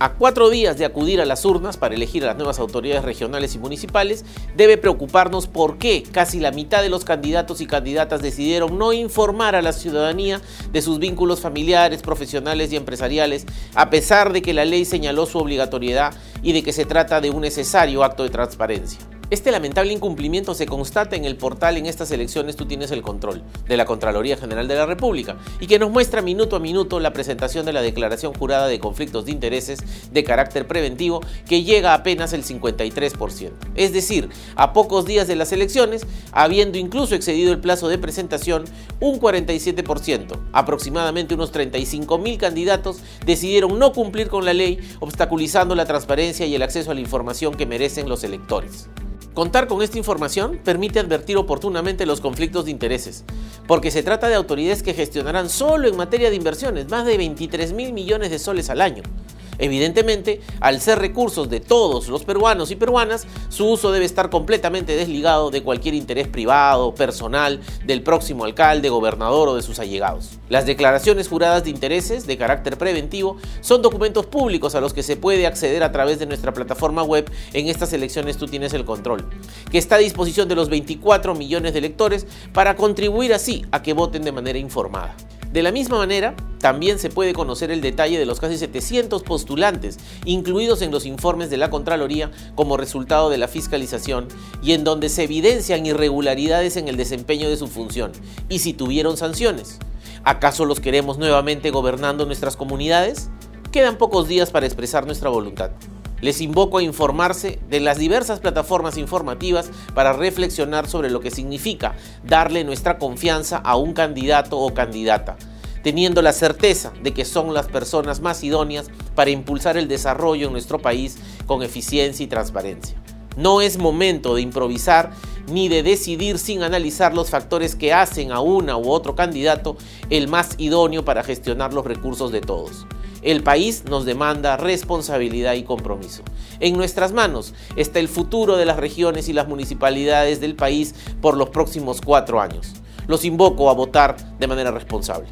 A cuatro días de acudir a las urnas para elegir a las nuevas autoridades regionales y municipales, debe preocuparnos por qué casi la mitad de los candidatos y candidatas decidieron no informar a la ciudadanía de sus vínculos familiares, profesionales y empresariales, a pesar de que la ley señaló su obligatoriedad y de que se trata de un necesario acto de transparencia. Este lamentable incumplimiento se constata en el portal En estas elecciones tú tienes el control de la Contraloría General de la República y que nos muestra minuto a minuto la presentación de la declaración jurada de conflictos de intereses de carácter preventivo que llega a apenas el 53%. Es decir, a pocos días de las elecciones, habiendo incluso excedido el plazo de presentación, un 47%, aproximadamente unos 35 mil candidatos, decidieron no cumplir con la ley, obstaculizando la transparencia y el acceso a la información que merecen los electores. Contar con esta información permite advertir oportunamente los conflictos de intereses, porque se trata de autoridades que gestionarán solo en materia de inversiones más de 23 mil millones de soles al año, Evidentemente, al ser recursos de todos los peruanos y peruanas, su uso debe estar completamente desligado de cualquier interés privado, personal, del próximo alcalde, gobernador o de sus allegados. Las declaraciones juradas de intereses de carácter preventivo son documentos públicos a los que se puede acceder a través de nuestra plataforma web En estas elecciones tú tienes el control, que está a disposición de los 24 millones de electores para contribuir así a que voten de manera informada. De la misma manera, también se puede conocer el detalle de los casi 700 postulantes incluidos en los informes de la Contraloría como resultado de la fiscalización y en donde se evidencian irregularidades en el desempeño de su función y si tuvieron sanciones. ¿Acaso los queremos nuevamente gobernando nuestras comunidades? Quedan pocos días para expresar nuestra voluntad. Les invoco a informarse de las diversas plataformas informativas para reflexionar sobre lo que significa darle nuestra confianza a un candidato o candidata, teniendo la certeza de que son las personas más idóneas para impulsar el desarrollo en nuestro país con eficiencia y transparencia. No es momento de improvisar ni de decidir sin analizar los factores que hacen a una u otro candidato el más idóneo para gestionar los recursos de todos. El país nos demanda responsabilidad y compromiso. En nuestras manos está el futuro de las regiones y las municipalidades del país por los próximos cuatro años. Los invoco a votar de manera responsable.